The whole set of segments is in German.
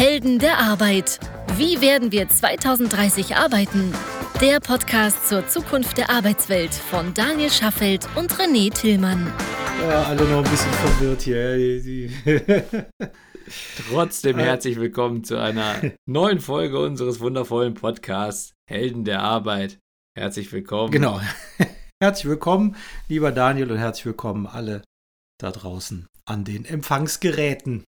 Helden der Arbeit. Wie werden wir 2030 arbeiten? Der Podcast zur Zukunft der Arbeitswelt von Daniel Schaffelt und René Tillmann. Ja, alle noch ein bisschen verwirrt hier. Die, die Trotzdem herzlich willkommen zu einer neuen Folge unseres wundervollen Podcasts Helden der Arbeit. Herzlich willkommen. Genau. Herzlich willkommen, lieber Daniel, und herzlich willkommen alle da draußen an den Empfangsgeräten.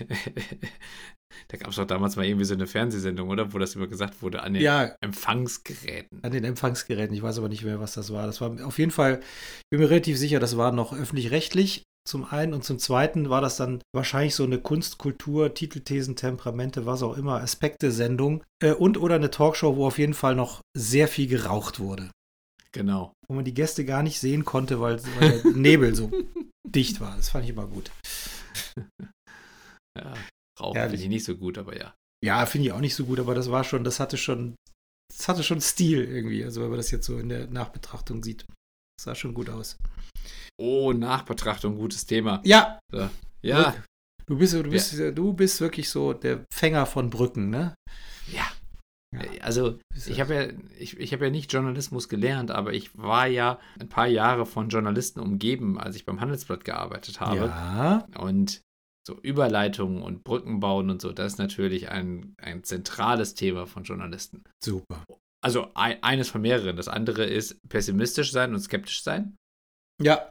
da gab es doch damals mal irgendwie so eine Fernsehsendung, oder? Wo das immer gesagt wurde, an den Ja. Empfangsgeräten. An den Empfangsgeräten. Ich weiß aber nicht mehr, was das war. Das war auf jeden Fall, ich bin mir relativ sicher, das war noch öffentlich-rechtlich. Zum einen und zum zweiten war das dann wahrscheinlich so eine Kunst, Kultur, Titelthesen, Temperamente, was auch immer, Aspekte-Sendung äh, und oder eine Talkshow, wo auf jeden Fall noch sehr viel geraucht wurde. Genau. Wo man die Gäste gar nicht sehen konnte, weil, weil der Nebel so dicht war. Das fand ich immer gut. Ja, Rauchen Herrlich. finde ich nicht so gut, aber ja. Ja, finde ich auch nicht so gut, aber das war schon, das hatte schon, das hatte schon Stil irgendwie. Also wenn man das jetzt so in der Nachbetrachtung sieht. Das sah schon gut aus. Oh, Nachbetrachtung, gutes Thema. Ja, So. Ja, du bist, du bist, du bist wirklich so der Fänger von Brücken, ne? ja. Ja. Also, ich habe ja, ich, ich hab ja nicht Journalismus gelernt, aber ich war ja ein paar Jahre von Journalisten umgeben, als ich beim Handelsblatt gearbeitet habe. Ja, Und so Überleitungen und Brücken bauen und so, das ist natürlich ein, ein zentrales Thema von Journalisten. super. Also ein, eines von mehreren. Das andere ist pessimistisch sein und skeptisch sein. Ja,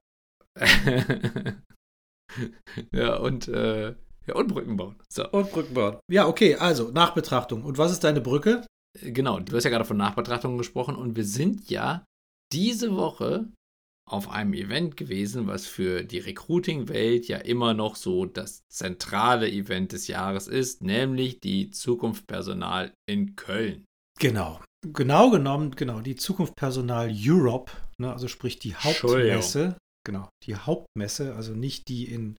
ja, und, äh, ja, und Brücken bauen. So, und Brücken bauen. Ja, okay, also Nachbetrachtung. Und was ist deine Brücke? genau, du hast ja gerade von Nachbetrachtungen gesprochen und wir sind ja diese Woche auf einem Event gewesen, was für die Recruiting-Welt ja immer noch so das zentrale Event des Jahres ist, nämlich die Zukunft Personal in Köln. Genau. Genau genommen, genau, die Zukunft Personal Europe, ne, also sprich die Hauptmesse. Genau, die Hauptmesse, also nicht die in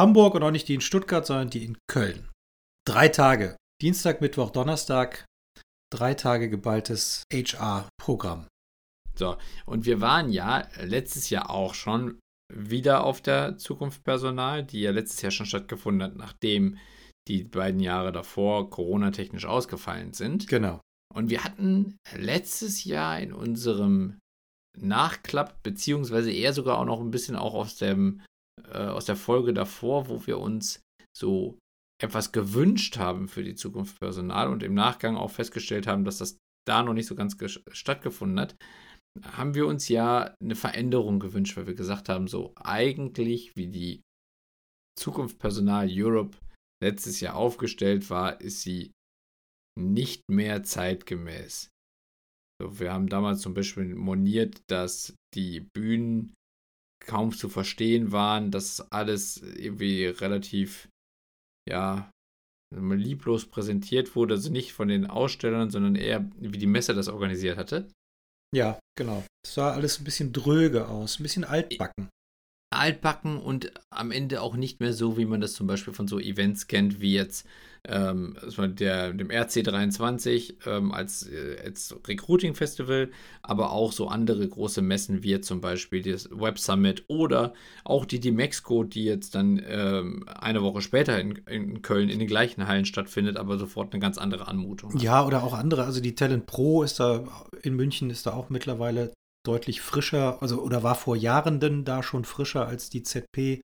Hamburg und auch nicht die in Stuttgart, sondern die in Köln. Drei Tage. Dienstag, Mittwoch, Donnerstag. Drei Tage geballtes HR-Programm. So, und wir waren ja letztes Jahr auch schon wieder auf der Zukunft Personal, die ja letztes Jahr schon stattgefunden hat, nachdem die beiden Jahre davor Corona-technisch ausgefallen sind. Genau. Und wir hatten letztes Jahr in unserem Nachklapp, beziehungsweise eher sogar auch noch ein bisschen auch aus, dem, äh, aus der Folge davor, wo wir uns so etwas gewünscht haben für die Zukunft Personal und im Nachgang auch festgestellt haben, dass das da noch nicht so ganz stattgefunden hat, haben wir uns ja eine Veränderung gewünscht, weil wir gesagt haben, so eigentlich wie die Zukunft Personal Europe letztes Jahr aufgestellt war, ist sie nicht mehr zeitgemäß. So, wir haben damals zum Beispiel moniert, dass die Bühnen kaum zu verstehen waren, dass alles irgendwie relativ, ja, lieblos präsentiert wurde, also nicht von den Ausstellern, sondern eher wie die Messe das organisiert hatte. Ja, genau. Es sah alles ein bisschen dröge aus, ein bisschen altbacken. Altbacken und am Ende auch nicht mehr so, wie man das zum Beispiel von so Events kennt, wie jetzt ähm, der, dem RC23 ähm, als, äh, als Recruiting-Festival, aber auch so andere große Messen wie jetzt zum Beispiel das Web Summit oder auch die Dimexco, die jetzt dann ähm, eine Woche später in, in Köln in den gleichen Hallen stattfindet, aber sofort eine ganz andere Anmutung. hat. Ja, oder auch andere. Also die Talent Pro ist da in München ist da auch mittlerweile deutlich frischer, also oder war vor Jahren denn da schon frischer als die ZP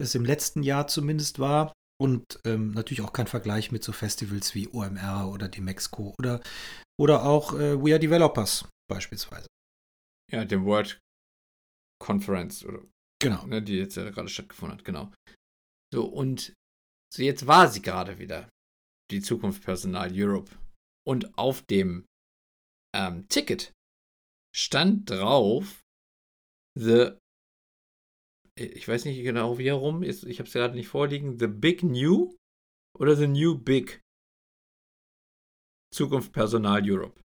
es im letzten Jahr zumindest war. Und ähm, natürlich auch kein Vergleich mit so Festivals wie OMR oder die Mexco oder, oder auch äh, We Are Developers beispielsweise. Ja, dem World Conference oder Genau. ne, die jetzt ja gerade stattgefunden hat, genau. So, und so jetzt war sie gerade wieder, die Zukunft Personal Europe. Und auf dem ähm, Ticket stand drauf, The, ich weiß nicht genau wie herum, ist, ich habe es gerade nicht vorliegen, The Big New oder The New Big Zukunft Personal Europe.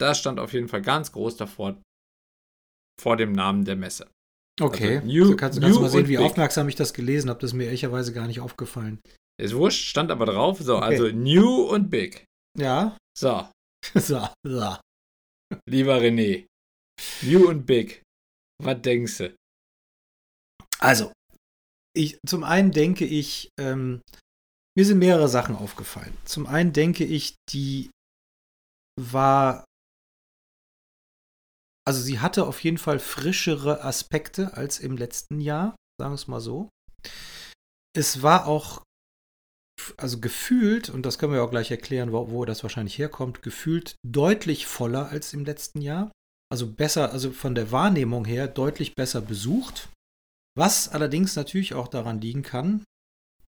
Das stand auf jeden Fall ganz groß davor, vor dem Namen der Messe. Okay. Also New- Also kannst, kannst du mal sehen, wie Big. aufmerksam ich das gelesen habe. Das ist mir ehrlicherweise gar nicht aufgefallen. Ist wurscht, stand aber drauf. So, Okay. also New und Big. Ja. So, so, so. Lieber René. New und Big. Was denkst du? Also, ich, zum einen denke ich, ähm, Mir sind mehrere Sachen aufgefallen. Zum einen denke ich, die war, also sie hatte auf jeden Fall frischere Aspekte als im letzten Jahr, sagen wir es mal so. Es war auch, also gefühlt, und das können wir auch gleich erklären, wo, wo das wahrscheinlich herkommt, gefühlt deutlich voller als im letzten Jahr. Also besser, also von der Wahrnehmung her deutlich besser besucht. Was allerdings natürlich auch daran liegen kann,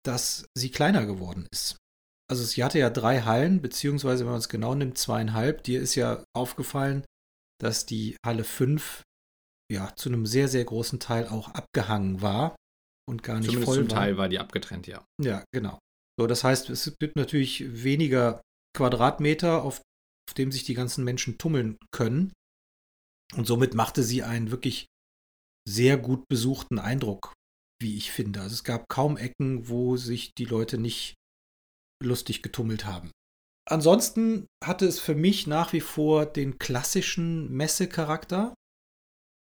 dass sie kleiner geworden ist. Also sie hatte ja drei Hallen, beziehungsweise wenn man es genau nimmt, zweieinhalb. Dir ist ja aufgefallen, dass die Halle 5 ja zu einem sehr, sehr großen Teil auch abgehangen war und gar nicht Zumindest voll zum war. Teil war die abgetrennt, ja. Ja, genau. So, das heißt, es gibt natürlich weniger Quadratmeter, auf, auf dem sich die ganzen Menschen tummeln können. Und somit machte sie einen wirklich sehr gut besuchten Eindruck, wie ich finde. Also es gab kaum Ecken, wo sich die Leute nicht lustig getummelt haben. Ansonsten hatte es für mich nach wie vor den klassischen Messecharakter.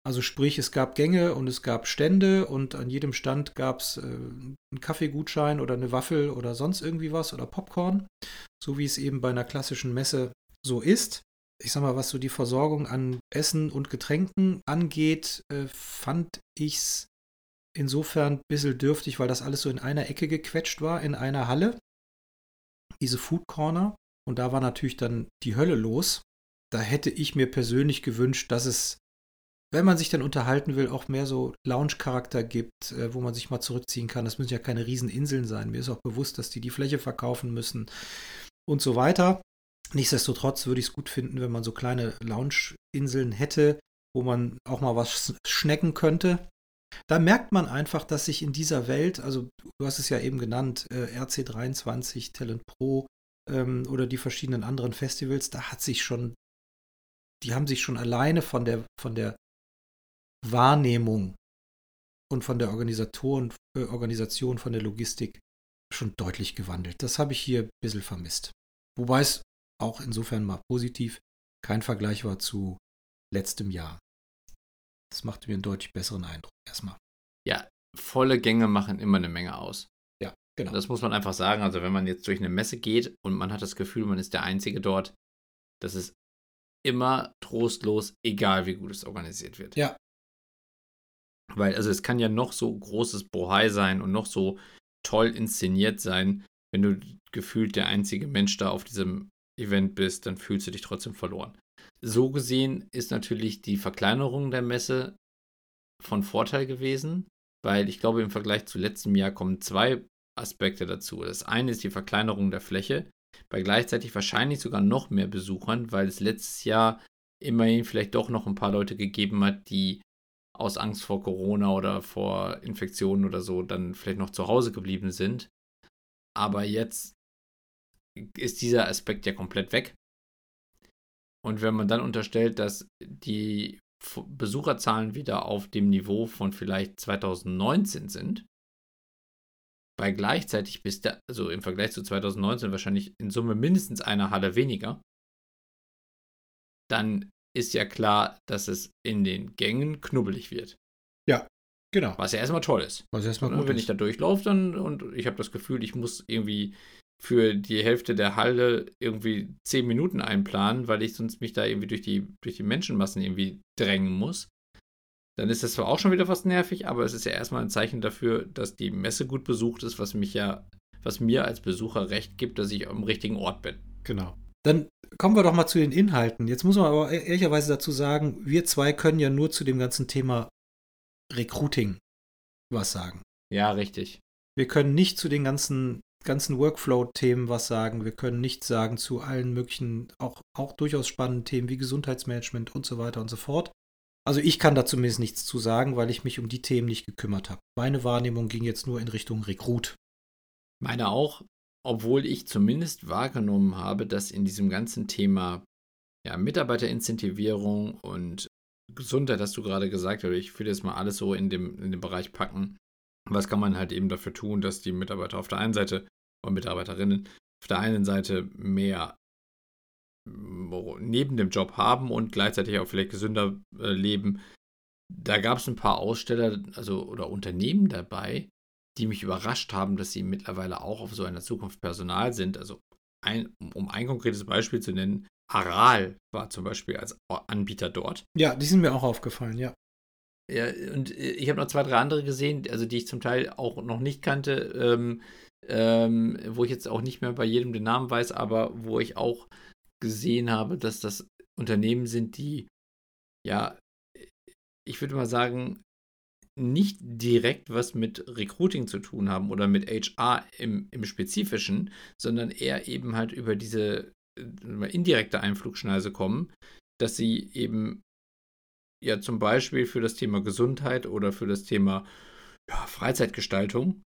Also sprich, es gab Gänge und es gab Stände und an jedem Stand gab es äh, einen Kaffeegutschein oder eine Waffel oder sonst irgendwie was oder Popcorn, so wie es eben bei einer klassischen Messe so ist. Ich sag mal, was so die Versorgung an Essen und Getränken angeht, äh, fand ich es insofern ein bisschen dürftig, weil das alles so in einer Ecke gequetscht war, in einer Halle. Diese Food Corner. Und da war natürlich dann die Hölle los. Da hätte ich mir persönlich gewünscht, dass es, wenn man sich dann unterhalten will, auch mehr so Lounge-Charakter gibt, äh, wo man sich mal zurückziehen kann. Das müssen ja keine Rieseninseln sein. Mir ist auch bewusst, dass die die Fläche verkaufen müssen und so weiter. Nichtsdestotrotz würde ich es gut finden, wenn man so kleine Lounge-Inseln hätte, wo man auch mal was schnecken könnte. Da merkt man einfach, dass sich in dieser Welt, also du hast es ja eben genannt, äh, RC23, Talent Pro ähm, oder die verschiedenen anderen Festivals, da hat sich schon, die haben sich schon alleine von der, von der Wahrnehmung und von der Organisatoren, äh, Organisation, von der Logistik schon deutlich gewandelt. Das habe ich hier ein bisschen vermisst. Wobei es auch insofern mal positiv kein Vergleich war zu letztem Jahr. Das machte mir einen deutlich besseren Eindruck erstmal. Ja, volle Gänge machen immer eine Menge aus. Ja, genau. Das muss man einfach sagen. Also wenn man jetzt durch eine Messe geht und man hat das Gefühl, man ist der Einzige dort, das ist immer trostlos, egal wie gut es organisiert wird. Ja. Weil, also es kann ja noch so großes Bohai sein und noch so toll inszeniert sein, wenn du gefühlt der einzige Mensch da auf diesem Event bist, dann fühlst du dich trotzdem verloren. So gesehen ist natürlich die Verkleinerung der Messe von Vorteil gewesen, weil ich glaube, im Vergleich zu letztem Jahr kommen zwei Aspekte dazu. Das eine ist die Verkleinerung der Fläche, bei gleichzeitig wahrscheinlich sogar noch mehr Besuchern, weil es letztes Jahr immerhin vielleicht doch noch ein paar Leute gegeben hat, die aus Angst vor Corona oder vor Infektionen oder so dann vielleicht noch zu Hause geblieben sind. Aber jetzt ist dieser Aspekt ja komplett weg. Und wenn man dann unterstellt, dass die Besucherzahlen wieder auf dem Niveau von vielleicht 2019 sind, bei gleichzeitig bis da, also im Vergleich zu 2019 wahrscheinlich in Summe mindestens eine Halle weniger, dann ist ja klar, dass es in den Gängen knubbelig wird. Ja, genau. Was ja erstmal toll ist. Was erstmal Und gut wenn ist. ich da durchlaufe dann und ich habe das Gefühl, ich muss irgendwie für die Hälfte der Halle irgendwie zehn Minuten einplanen, weil ich sonst mich da irgendwie durch die, durch die Menschenmassen irgendwie drängen muss. Dann ist das zwar auch schon wieder fast nervig, aber es ist ja erstmal ein Zeichen dafür, dass die Messe gut besucht ist, was mich ja, was mir als Besucher recht gibt, dass ich am richtigen Ort bin. Genau. Dann kommen wir doch mal zu den Inhalten. Jetzt muss man aber e-, ehrlicherweise dazu sagen, wir zwei können ja nur zu dem ganzen Thema Recruiting was sagen. Ja, richtig. Wir können nicht zu den ganzen, ganzen Workflow-Themen was sagen. Wir können nichts sagen zu allen möglichen, auch, auch durchaus spannenden Themen wie Gesundheitsmanagement und so weiter und so fort. Also ich kann da zumindest nichts zu sagen, weil ich mich um die Themen nicht gekümmert habe. Meine Wahrnehmung ging jetzt nur in Richtung Rekrut. Meine auch, obwohl ich zumindest wahrgenommen habe, dass in diesem ganzen Thema ja, Mitarbeiterincentivierung und Gesundheit, hast du gerade gesagt, oder ich würde jetzt mal alles so in dem, in dem Bereich packen. Was kann man halt eben dafür tun, dass die Mitarbeiter auf der einen Seite oder Mitarbeiterinnen auf der einen Seite mehr neben dem Job haben und gleichzeitig auch vielleicht gesünder äh, leben. Da gab es ein paar Aussteller, also oder Unternehmen dabei, die mich überrascht haben, dass sie mittlerweile auch auf so einer Zukunft Personal sind. Also ein, um ein konkretes Beispiel zu nennen, Aral war zum Beispiel als Anbieter dort. Ja, die sind mir auch aufgefallen, ja. Ja, und äh, ich habe noch zwei, drei andere gesehen, also die ich zum Teil auch noch nicht kannte, ähm, ähm, wo ich jetzt auch nicht mehr bei jedem den Namen weiß, aber wo ich auch gesehen habe, dass das Unternehmen sind, die, ja, ich würde mal sagen, nicht direkt was mit Recruiting zu tun haben oder mit HR im, im Spezifischen, sondern eher eben halt über diese äh, indirekte Einflugschneise kommen, dass sie eben ja zum Beispiel für das Thema Gesundheit oder für das Thema ja, Freizeitgestaltung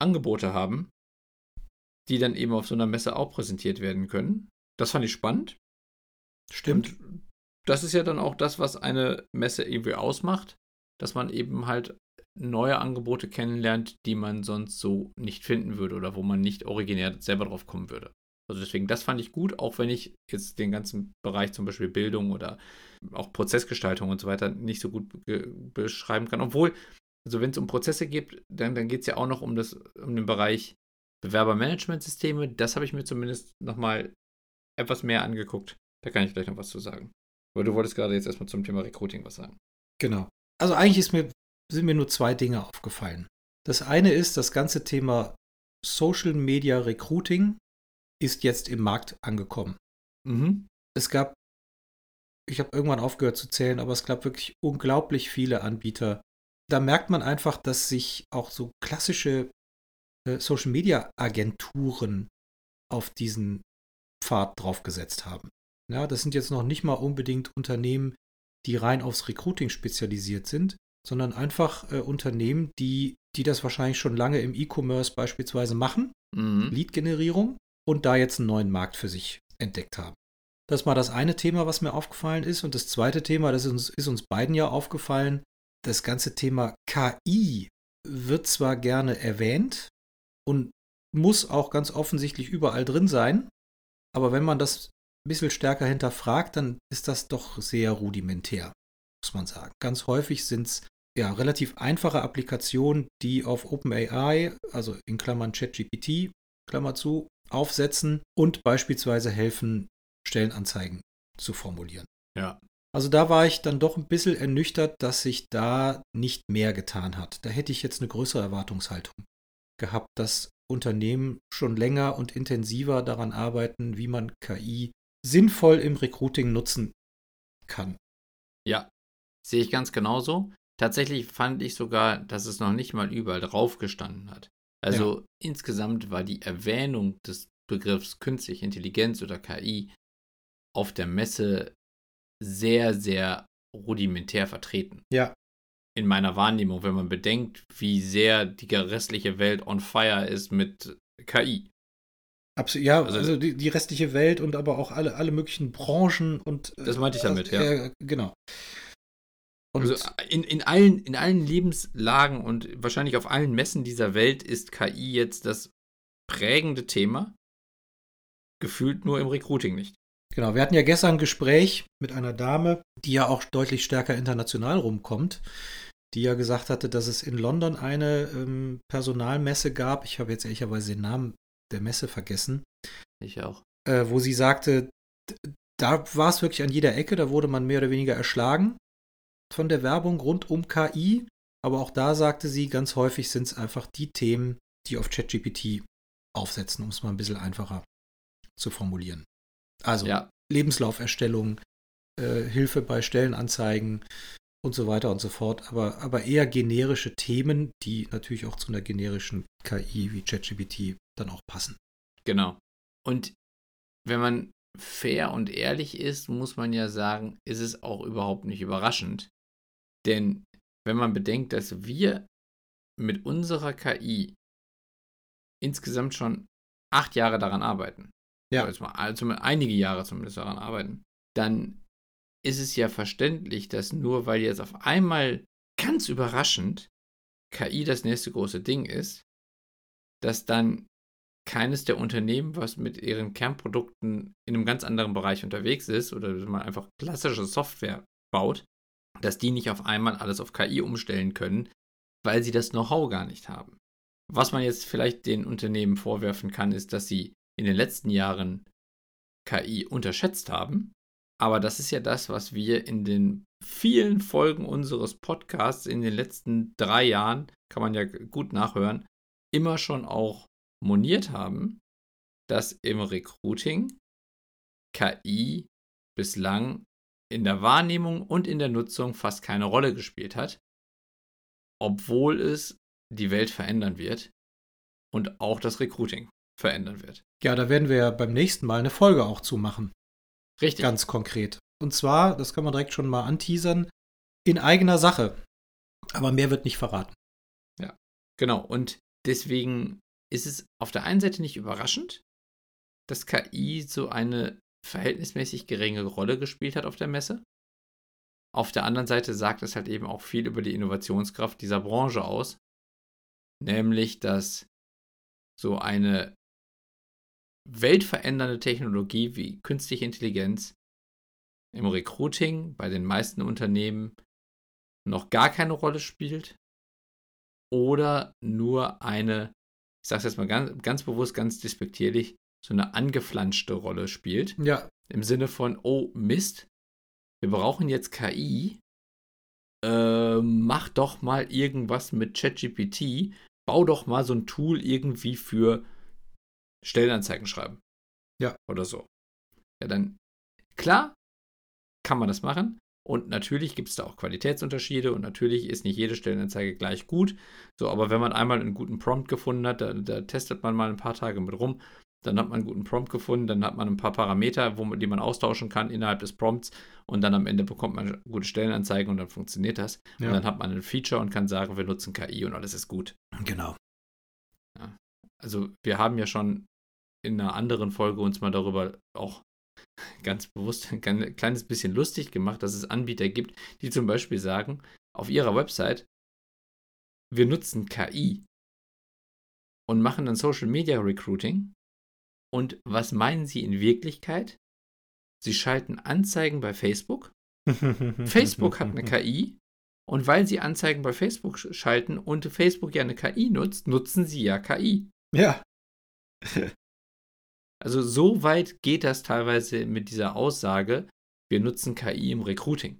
Angebote haben, die dann eben auf so einer Messe auch präsentiert werden können. Das fand ich spannend. Stimmt. Und das ist ja dann auch das, was eine Messe irgendwie ausmacht, dass man eben halt neue Angebote kennenlernt, die man sonst so nicht finden würde oder wo man nicht originär selber drauf kommen würde. Also deswegen, das fand ich gut, auch wenn ich jetzt den ganzen Bereich zum Beispiel Bildung oder auch Prozessgestaltung und so weiter nicht so gut beschreiben kann. Obwohl, also wenn es um Prozesse geht, dann, dann geht es ja auch noch um, das, um den Bereich Bewerbermanagementsysteme. Das habe ich mir zumindest nochmal etwas mehr angeguckt. Da kann ich gleich noch was zu sagen. Aber du wolltest gerade jetzt erstmal zum Thema Recruiting was sagen. Genau. Also eigentlich mir, sind mir nur zwei Dinge aufgefallen. Das eine ist, das ganze Thema Social Media Recruiting ist jetzt im Markt angekommen. Mhm. Es gab, ich habe irgendwann aufgehört zu zählen, aber es gab wirklich unglaublich viele Anbieter. Da merkt man einfach, dass sich auch so klassische äh, Social Media Agenturen auf diesen Pfad draufgesetzt haben. Ja, das sind jetzt noch nicht mal unbedingt Unternehmen, die rein aufs Recruiting spezialisiert sind, sondern einfach äh, Unternehmen, die, die das wahrscheinlich schon lange im E-Commerce beispielsweise machen, mhm. Lead-Generierung, und da jetzt einen neuen Markt für sich entdeckt haben. Das war das eine Thema, was mir aufgefallen ist. Und das zweite Thema, das ist uns, ist uns beiden ja aufgefallen, das ganze Thema KI wird zwar gerne erwähnt und muss auch ganz offensichtlich überall drin sein, aber wenn man das bisschen stärker hinterfragt, dann ist das doch sehr rudimentär, muss man sagen. Ganz häufig sind es ja relativ einfache Applikationen, die auf OpenAI, also in Klammern ChatGPT, Klammer zu, aufsetzen und beispielsweise helfen, Stellenanzeigen zu formulieren. Ja. Also da war ich dann doch ein bisschen ernüchtert, dass sich da nicht mehr getan hat. Da hätte ich jetzt eine größere Erwartungshaltung gehabt, dass Unternehmen schon länger und intensiver daran arbeiten, wie man KI sinnvoll im Recruiting nutzen kann. Ja, sehe ich ganz genauso. Tatsächlich fand ich sogar, dass es noch nicht mal überall drauf gestanden hat. Also ja. insgesamt war die Erwähnung des Begriffs künstliche Intelligenz oder KI auf der Messe sehr, sehr rudimentär vertreten. Ja. In meiner Wahrnehmung, wenn man bedenkt, wie sehr die restliche Welt on fire ist mit KI. Absolut, ja, also, also die, die, restliche Welt und aber auch alle, alle möglichen Branchen und. Das meinte ich damit, äh, ja. Äh, genau. Und also in, in, allen, in allen Lebenslagen und wahrscheinlich auf allen Messen dieser Welt ist KI jetzt das prägende Thema. Gefühlt nur im Recruiting nicht. Genau, wir hatten ja gestern ein Gespräch mit einer Dame, die ja auch deutlich stärker international rumkommt, die ja gesagt hatte, dass es in London eine ähm, Personalmesse gab. Ich habe jetzt ehrlicherweise den Namen der Messe vergessen. Ich auch. Äh, wo sie sagte, da war es wirklich an jeder Ecke, da wurde man mehr oder weniger erschlagen von der Werbung rund um KI. Aber auch da sagte sie, ganz häufig sind es einfach die Themen, die auf ChatGPT aufsetzen, um es mal ein bisschen einfacher zu formulieren. Also ja. Lebenslauferstellung, äh, Hilfe bei Stellenanzeigen und so weiter und so fort, aber, aber eher generische Themen, die natürlich auch zu einer generischen KI wie ChatGPT dann auch passen. Genau. Und wenn man fair und ehrlich ist, muss man ja sagen, ist es auch überhaupt nicht überraschend, denn wenn man bedenkt, dass wir mit unserer KI insgesamt schon acht Jahre daran arbeiten, ja. also einige Jahre zumindest daran arbeiten, dann ist es ja verständlich, dass nur weil jetzt auf einmal ganz überraschend KI das nächste große Ding ist, dass dann keines der Unternehmen, was mit ihren Kernprodukten in einem ganz anderen Bereich unterwegs ist oder man einfach klassische Software baut, dass die nicht auf einmal alles auf KI umstellen können, weil sie das Know-how gar nicht haben. Was man jetzt vielleicht den Unternehmen vorwerfen kann, ist, dass sie in den letzten Jahren KI unterschätzt haben. Aber das ist ja das, was wir in den vielen Folgen unseres Podcasts in den letzten drei Jahren, kann man ja gut nachhören, immer schon auch moniert haben, dass im Recruiting KI bislang in der Wahrnehmung und in der Nutzung fast keine Rolle gespielt hat, obwohl es die Welt verändern wird und auch das Recruiting verändern wird. Ja, da werden wir ja beim nächsten Mal eine Folge auch zu machen. Richtig. Ganz konkret. Und zwar, das kann man direkt schon mal anteasern, in eigener Sache. Aber mehr wird nicht verraten. Ja, genau. Und deswegen ist es auf der einen Seite nicht überraschend, dass KI so eine verhältnismäßig geringe Rolle gespielt hat auf der Messe. Auf der anderen Seite sagt es halt eben auch viel über die Innovationskraft dieser Branche aus, nämlich dass so eine weltverändernde Technologie wie künstliche Intelligenz im Recruiting bei den meisten Unternehmen noch gar keine Rolle spielt oder nur eine, ich sage es jetzt mal ganz, ganz bewusst, ganz despektierlich, so eine angeflanschte Rolle spielt. Ja. Im Sinne von, oh Mist, wir brauchen jetzt KI. Äh, mach doch mal irgendwas mit ChatGPT. Bau doch mal so ein Tool irgendwie für Stellenanzeigen schreiben. Ja. Oder so. Ja, dann, klar, kann man das machen. Und natürlich gibt es da auch Qualitätsunterschiede und natürlich ist nicht jede Stellenanzeige gleich gut. So, aber wenn man einmal einen guten Prompt gefunden hat, da, da testet man mal ein paar Tage mit rum dann hat man einen guten Prompt gefunden, dann hat man ein paar Parameter, wo man, die man austauschen kann innerhalb des Prompts und dann am Ende bekommt man gute Stellenanzeigen und dann funktioniert das. Ja. Und dann hat man ein Feature und kann sagen, wir nutzen KI und alles ist gut. Genau. Ja. Also wir haben ja schon in einer anderen Folge uns mal darüber auch ganz bewusst ein kleines bisschen lustig gemacht, dass es Anbieter gibt, die zum Beispiel sagen, auf ihrer Website, wir nutzen KI und machen dann Social Media Recruiting und was meinen Sie in Wirklichkeit? Sie schalten Anzeigen bei Facebook. Facebook hat eine KI. Und weil Sie Anzeigen bei Facebook schalten und Facebook ja eine KI nutzt, nutzen Sie ja KI. Ja. Also so weit geht das teilweise mit dieser Aussage, wir nutzen KI im Recruiting.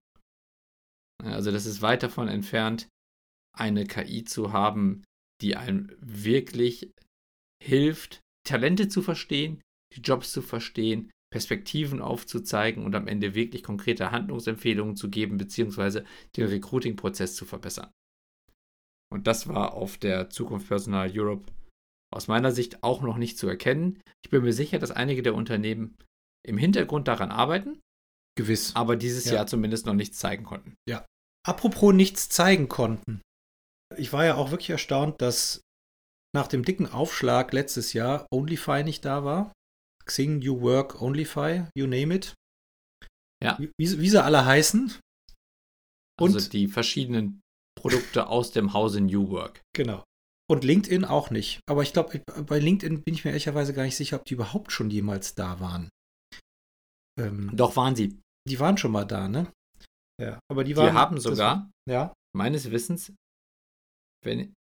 Also das ist weit davon entfernt, eine KI zu haben, die einem wirklich hilft, Talente zu verstehen, die Jobs zu verstehen, Perspektiven aufzuzeigen und am Ende wirklich konkrete Handlungsempfehlungen zu geben, beziehungsweise den Recruiting-Prozess zu verbessern. Und das war auf der Zukunft Personal Europe aus meiner Sicht auch noch nicht zu erkennen. Ich bin mir sicher, dass einige der Unternehmen im Hintergrund daran arbeiten. Gewiss. Aber dieses ja. Jahr zumindest noch nichts zeigen konnten. Ja. Apropos nichts zeigen konnten. Ich war ja auch wirklich erstaunt, dass nach dem dicken Aufschlag letztes Jahr OnlyFi nicht da war. Xing, New Work, OnlyFi, you name it. Ja. Wie, wie sie alle heißen. Und also die verschiedenen Produkte aus dem Hause New Work. Genau. Und LinkedIn auch nicht. Aber ich glaube, bei LinkedIn bin ich mir ehrlicherweise gar nicht sicher, ob die überhaupt schon jemals da waren. Ähm, Doch waren sie. Die waren schon mal da, ne? Ja. Aber die waren. Die haben sogar, das, ja. meines Wissens, wenn,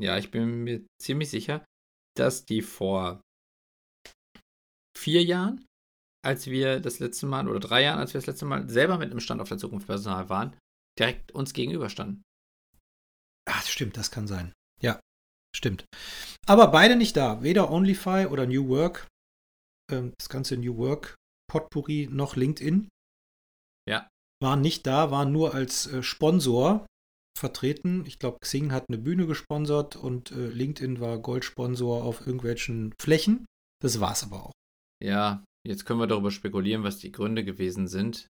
ja, ich bin mir ziemlich sicher, dass die vor vier Jahren, als wir das letzte Mal, oder drei Jahren, als wir das letzte Mal selber mit einem Stand auf der Zukunft Personal waren, direkt uns gegenüberstanden. Ach, stimmt, das kann sein. Stimmt. Aber beide nicht da. Weder OnlyFi oder New Work. Ähm, das ganze New Work Potpourri noch LinkedIn. Ja. Waren nicht da, waren nur als äh, Sponsor vertreten. Ich glaube, Xing hat eine Bühne gesponsert und äh, LinkedIn war Goldsponsor auf irgendwelchen Flächen. Das war's aber auch. Ja, jetzt können wir darüber spekulieren, was die Gründe gewesen sind.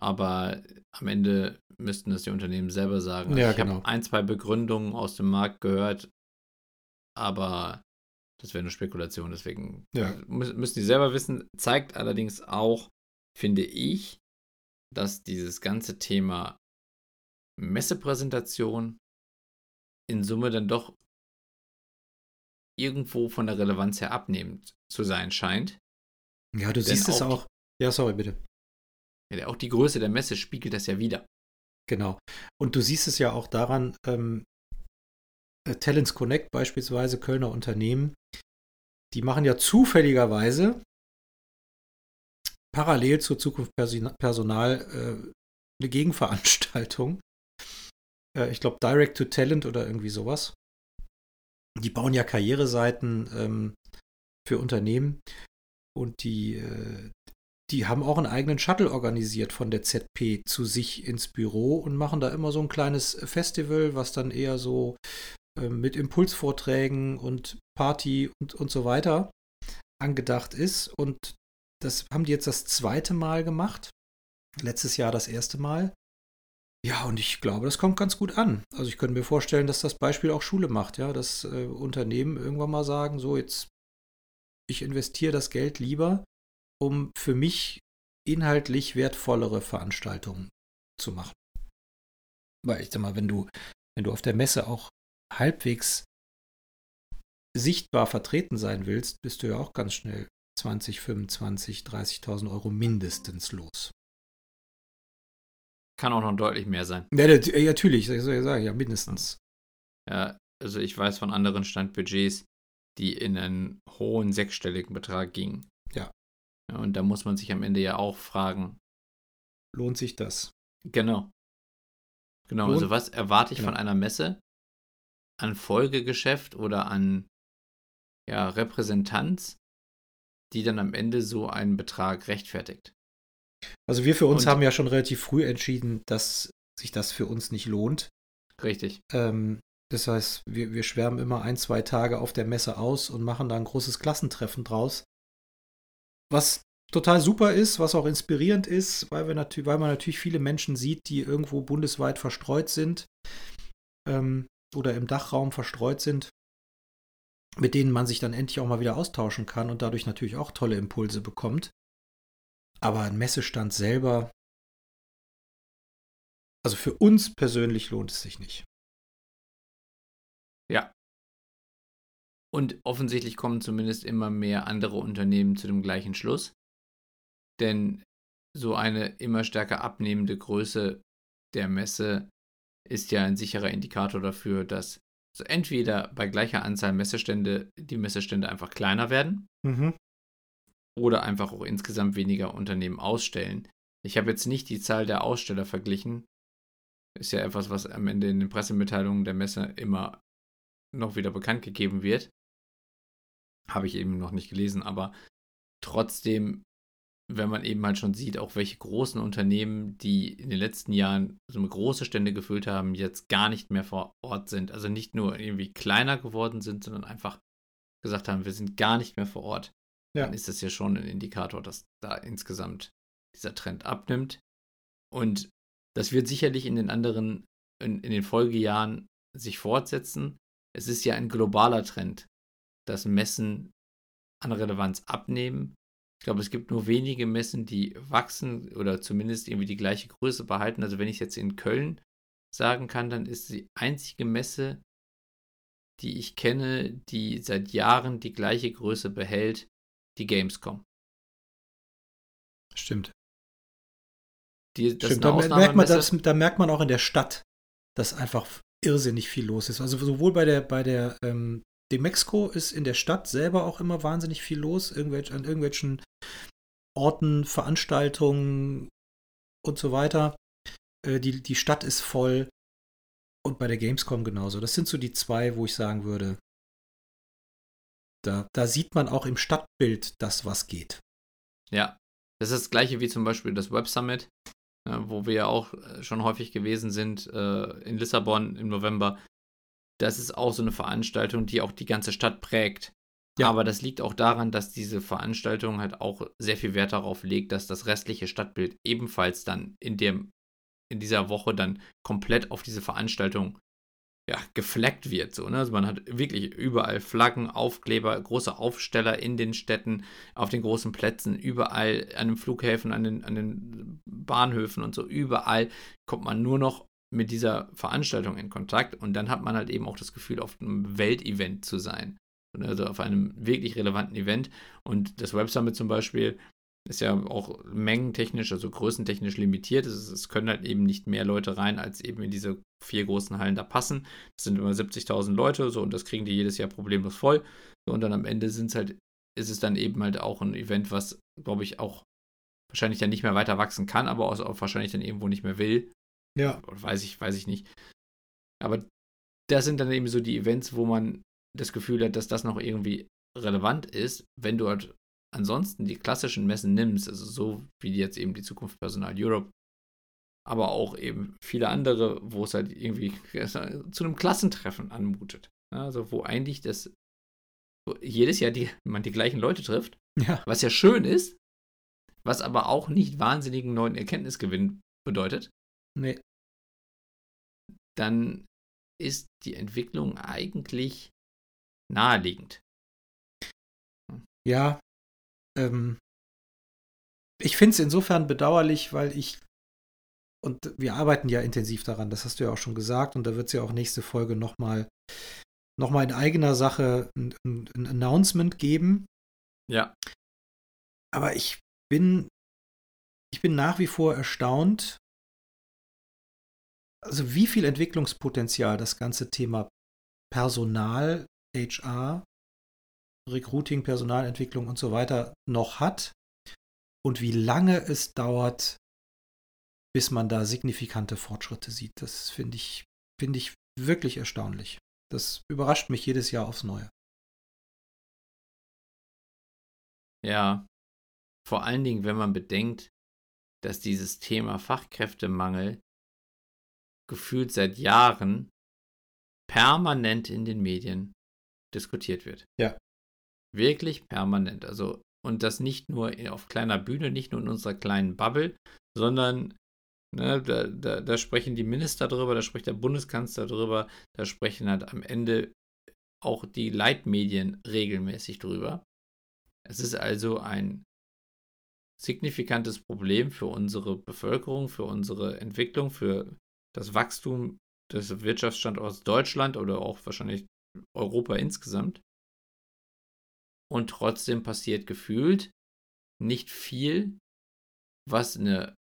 Aber am Ende müssten das die Unternehmen selber sagen. Also ja, ich genau. habe ein, zwei Begründungen aus dem Markt gehört, aber das wäre eine Spekulation. Deswegen ja. müssen die selber wissen. Zeigt allerdings auch, finde ich, dass dieses ganze Thema Messepräsentation in Summe dann doch irgendwo von der Relevanz her abnehmend zu sein scheint. Ja, du siehst es auch. Ja, sorry, bitte. Ja, auch die Größe der Messe spiegelt das ja wieder. Genau. Und du siehst es ja auch daran, ähm, äh, Talents Connect beispielsweise, Kölner Unternehmen, die machen ja zufälligerweise parallel zur Zukunft Personal äh, eine Gegenveranstaltung. Äh, ich glaube Direct to Talent oder irgendwie sowas. Die bauen ja Karriereseiten ähm, für Unternehmen und die, äh, die haben auch einen eigenen Shuttle organisiert von der ZP zu sich ins Büro und machen da immer so ein kleines Festival, was dann eher so äh, mit Impulsvorträgen und Party und, und so weiter angedacht ist. Und das haben die jetzt das zweite Mal gemacht. Letztes Jahr das erste Mal. Ja, und ich glaube, das kommt ganz gut an. Also ich könnte mir vorstellen, dass das Beispiel auch Schule macht, ja, dass äh, Unternehmen irgendwann mal sagen, so jetzt, ich investiere das Geld lieber, um für mich inhaltlich wertvollere Veranstaltungen zu machen. Weil ich sag mal, wenn du, wenn du auf der Messe auch halbwegs sichtbar vertreten sein willst, bist du ja auch ganz schnell 20, 25, 30.000 Euro mindestens los. Kann auch noch deutlich mehr sein. Ja, natürlich, ich soll ja sagen, ja, mindestens. Ja, also ich weiß von anderen Standbudgets, die in einen hohen sechsstelligen Betrag gingen. Ja. Ja. Und da muss man sich am Ende ja auch fragen. Lohnt sich das? Genau. Genau, Lohnt, also was erwarte ich genau. von einer Messe? An Folgegeschäft oder an ja, Repräsentanz, die dann am Ende so einen Betrag rechtfertigt? Also wir für uns Und, haben ja schon relativ früh entschieden, dass sich das für uns nicht lohnt. Richtig. Ähm, das heißt, wir, wir schwärmen immer ein, zwei Tage auf der Messe aus und machen da ein großes Klassentreffen draus. Was total super ist, was auch inspirierend ist, weil, wir natürlich, weil man natürlich viele Menschen sieht, die irgendwo bundesweit verstreut sind ähm, oder im Dachraum verstreut sind, mit denen man sich dann endlich auch mal wieder austauschen kann und dadurch natürlich auch tolle Impulse bekommt. Aber ein Messestand selber, also für uns persönlich lohnt es sich nicht. Ja. Und offensichtlich kommen zumindest immer mehr andere Unternehmen zu dem gleichen Schluss. Denn so eine immer stärker abnehmende Größe der Messe ist ja ein sicherer Indikator dafür, dass so entweder bei gleicher Anzahl Messestände die Messestände einfach kleiner werden mhm oder einfach auch insgesamt weniger Unternehmen ausstellen. Ich habe jetzt nicht die Zahl der Aussteller verglichen. Ist ja etwas, was am Ende in den Pressemitteilungen der Messe immer noch wieder bekannt gegeben wird. Habe ich eben noch nicht gelesen, aber trotzdem, wenn man eben halt schon sieht, auch welche großen Unternehmen, die in den letzten Jahren so große Stände gefüllt haben, jetzt gar nicht mehr vor Ort sind. Also nicht nur irgendwie kleiner geworden sind, sondern einfach gesagt haben, wir sind gar nicht mehr vor Ort ja. dann ist das ja schon ein Indikator, dass da insgesamt dieser Trend abnimmt. Und das wird sicherlich in den anderen, in, in den Folgejahren sich fortsetzen. Es ist ja ein globaler Trend, dass Messen an Relevanz abnehmen. Ich glaube, es gibt nur wenige Messen, die wachsen oder zumindest irgendwie die gleiche Größe behalten. Also wenn ich jetzt in Köln sagen kann, dann ist die einzige Messe, die ich kenne, die seit Jahren die gleiche Größe behält, die Gamescom. Stimmt. Die, Stimmt, da merkt, man, das, da merkt man auch in der Stadt, dass einfach irrsinnig viel los ist. Also sowohl bei der, bei der ähm, Demexco ist in der Stadt selber auch immer wahnsinnig viel los, irgendwelch, an irgendwelchen Orten, Veranstaltungen und so weiter. Äh, die, die Stadt ist voll. Und bei der Gamescom genauso. Das sind so die zwei, wo ich sagen würde, da, da sieht man auch im Stadtbild das, was geht. Ja, das ist das gleiche wie zum Beispiel das Web Summit, wo wir ja auch äh, schon häufig gewesen sind äh, in Lissabon im November. Das ist auch so eine Veranstaltung, die auch die ganze Stadt prägt. Ja. Aber das liegt auch daran, dass diese Veranstaltung halt auch sehr viel Wert darauf legt, dass das restliche Stadtbild ebenfalls dann in, dem, in dieser Woche dann komplett auf diese Veranstaltung ja, gefleckt wird. So, ne? Also man hat wirklich überall Flaggen, Aufkleber, große Aufsteller in den Städten, auf den großen Plätzen, überall an den Flughäfen, an den, an den Bahnhöfen und so, überall kommt man nur noch mit dieser Veranstaltung in Kontakt und dann hat man halt eben auch das Gefühl, auf einem Weltevent zu sein. Also auf einem wirklich relevanten Event. Und das Web Summit zum Beispiel ist ja auch mengentechnisch, also größentechnisch limitiert. Es, es, können halt eben nicht mehr Leute rein, als eben in diese vier großen Hallen da passen. Das sind immer 70.000 Leute, so und das kriegen die jedes Jahr problemlos voll. Und dann am Ende sind es halt, ist es dann eben halt auch ein Event, was, glaube ich, auch wahrscheinlich dann nicht mehr weiter wachsen kann, aber auch, auch wahrscheinlich dann irgendwo nicht mehr will. Ja. Weiß ich, weiß ich nicht. Aber das sind dann eben so die Events, wo man das Gefühl hat, dass das noch irgendwie relevant ist, wenn du halt ansonsten die klassischen Messen nimmst, also so wie jetzt eben die Zukunft Personal Europe, aber auch eben viele andere, wo es halt irgendwie zu einem Klassentreffen anmutet. Also wo eigentlich das wo jedes Jahr die, man die gleichen Leute trifft, ja. was ja schön ist, was aber auch nicht wahnsinnigen neuen Erkenntnisgewinn bedeutet. Nee. Dann ist die Entwicklung eigentlich naheliegend. Ja, ähm, ich finde es insofern bedauerlich, weil ich, und wir arbeiten ja intensiv daran, das hast du ja auch schon gesagt, und da wird es ja auch nächste Folge nochmal noch mal in eigener Sache ein, ein Announcement geben. Ja. Aber ich bin, ich bin nach wie vor erstaunt, also wie viel Entwicklungspotenzial das ganze Thema Personal, HR, Recruiting, Personalentwicklung und so weiter noch hat und wie lange es dauert, bis man da signifikante Fortschritte sieht. Das finde ich, finde ich wirklich erstaunlich. Das überrascht mich jedes Jahr aufs Neue. Ja, vor allen Dingen, wenn man bedenkt, dass dieses Thema Fachkräftemangel gefühlt seit Jahren permanent in den Medien diskutiert wird. Ja. Wirklich permanent. Also, und das nicht nur auf kleiner Bühne, nicht nur in unserer kleinen Bubble, sondern ne, da, da, da sprechen die Minister drüber, da spricht der Bundeskanzler drüber, da sprechen halt am Ende auch die Leitmedien regelmäßig drüber. Es ist also ein signifikantes Problem für unsere Bevölkerung, für unsere Entwicklung, für das Wachstum des Wirtschaftsstandorts Deutschland oder auch wahrscheinlich Europa insgesamt. Und trotzdem passiert gefühlt nicht viel, was eine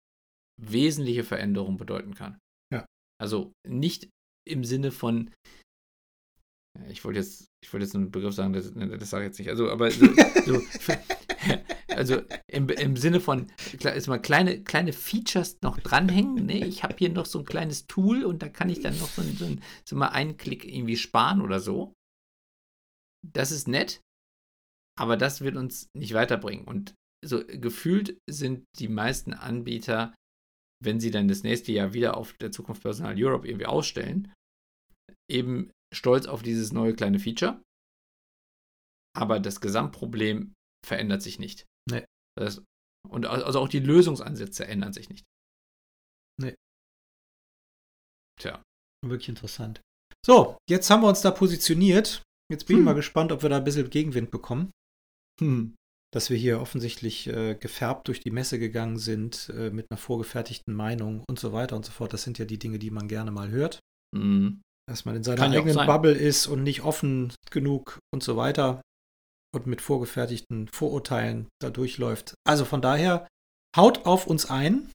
wesentliche Veränderung bedeuten kann. Ja. Also nicht im Sinne von, ich wollte jetzt, ich wollte jetzt einen Begriff sagen, das, das sage ich jetzt nicht. Also, aber so, so also im, im Sinne von, ist mal kleine, kleine Features noch dranhängen. Ne? Ich habe hier noch so ein kleines Tool und da kann ich dann noch so, so, so mal einen Klick irgendwie sparen oder so. Das ist nett, aber das wird uns nicht weiterbringen. Und so gefühlt sind die meisten Anbieter, wenn sie dann das nächste Jahr wieder auf der Zukunft Personal Europe irgendwie ausstellen, eben stolz auf dieses neue kleine Feature. Aber das Gesamtproblem verändert sich nicht. Das, und also auch die Lösungsansätze ändern sich nicht. Nee. Tja. Wirklich interessant. So, jetzt haben wir uns da positioniert. Jetzt bin hm. ich mal gespannt, ob wir da ein bisschen Gegenwind bekommen. Hm. Dass wir hier offensichtlich äh, gefärbt durch die Messe gegangen sind, äh, mit einer vorgefertigten Meinung und so weiter und so fort. Das sind ja die Dinge, die man gerne mal hört. Hm. Dass man in seiner Kann eigenen Bubble ist und nicht offen genug und so weiter und mit vorgefertigten Vorurteilen da durchläuft. Also von daher, haut auf uns ein.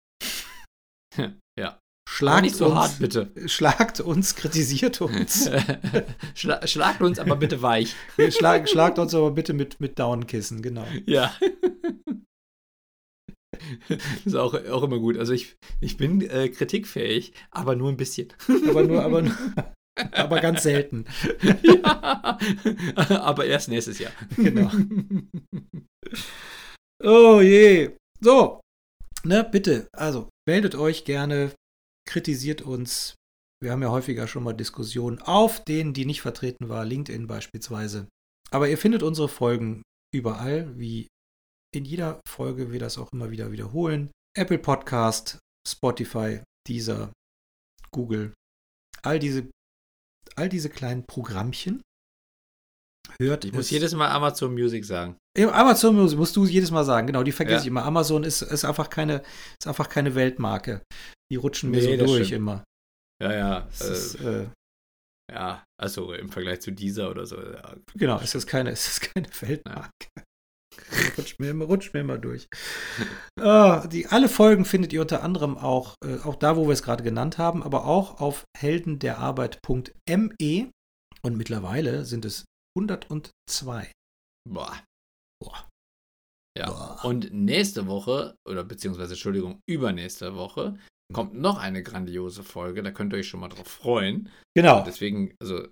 Ja. Schlagt nicht so uns, hart, bitte. Schlagt uns, kritisiert uns. Schla schlagt uns aber bitte weich. Schlag, schlagt uns aber bitte mit, mit Downkissen, genau. Ja. ist auch, auch immer gut. Also ich, ich bin äh, kritikfähig, aber nur ein bisschen. Aber nur, aber nur, aber ganz selten. ja, aber erst nächstes Jahr. Genau. Oh je. So, ne, bitte, also meldet euch gerne, kritisiert uns. Wir haben ja häufiger schon mal Diskussionen auf denen, die nicht vertreten war, LinkedIn beispielsweise. Aber ihr findet unsere Folgen überall, wie in jeder Folge wir das auch immer wieder wiederholen. Apple Podcast, Spotify, Deezer, Google. All diese all diese kleinen Programmchen. Hört ich muss es, jedes Mal Amazon Music sagen. Amazon Music musst du jedes Mal sagen, genau, die vergesse ja. ich immer. Amazon ist, ist, einfach keine, ist einfach keine Weltmarke. Die rutschen mir nee, so durch stimmt. immer. Ja, ja. Äh, ist, äh, ja, also im Vergleich zu dieser oder so. Ja. Genau, es ist keine, es ist keine Weltmarke. Rutscht, mir immer, rutscht mir immer durch. Ah, die, alle Folgen findet ihr unter anderem auch, äh, auch da, wo wir es gerade genannt haben, aber auch auf heldenderarbeit.me und mittlerweile sind es 102. Boah. Boah. Ja. Boah. Und nächste Woche, oder beziehungsweise, Entschuldigung, übernächste Woche, kommt noch eine grandiose Folge. Da könnt ihr euch schon mal drauf freuen. Genau. Deswegen, also,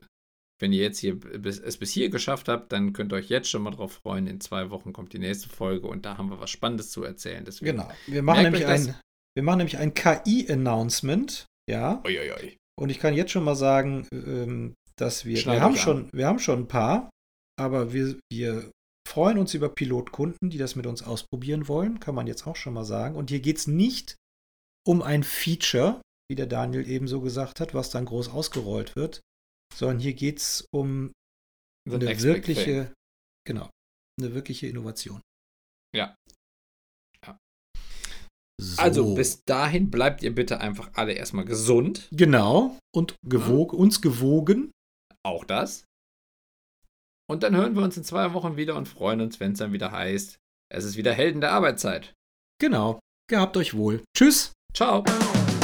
wenn ihr jetzt hier bis, es bis hier geschafft habt, dann könnt ihr euch jetzt schon mal drauf freuen. In zwei Wochen kommt die nächste Folge und da haben wir was Spannendes zu erzählen. Deswegen, Genau. Wir machen nämlich ein, wir machen nämlich ein KI-Announcement. Ja. Uiuiui. Und ich kann jetzt schon mal sagen, ähm, dass wir, wir haben an. schon, wir haben schon ein paar, aber wir, wir freuen uns über Pilotkunden, die das mit uns ausprobieren wollen, kann man jetzt auch schon mal sagen. Und hier geht es nicht um ein Feature, wie der Daniel eben so gesagt hat, was dann groß ausgerollt wird, sondern hier geht es um The eine wirkliche, genau, eine wirkliche Innovation. Ja. Ja. So. Also, bis dahin bleibt ihr bitte einfach alle erstmal gesund. Genau, und gewog, uns gewogen. Auch das. Und dann hören wir uns in zwei Wochen wieder und freuen uns, wenn es dann wieder heißt, es ist wieder Helden der Arbeitszeit. Genau. Gehabt euch wohl. Tschüss. Ciao.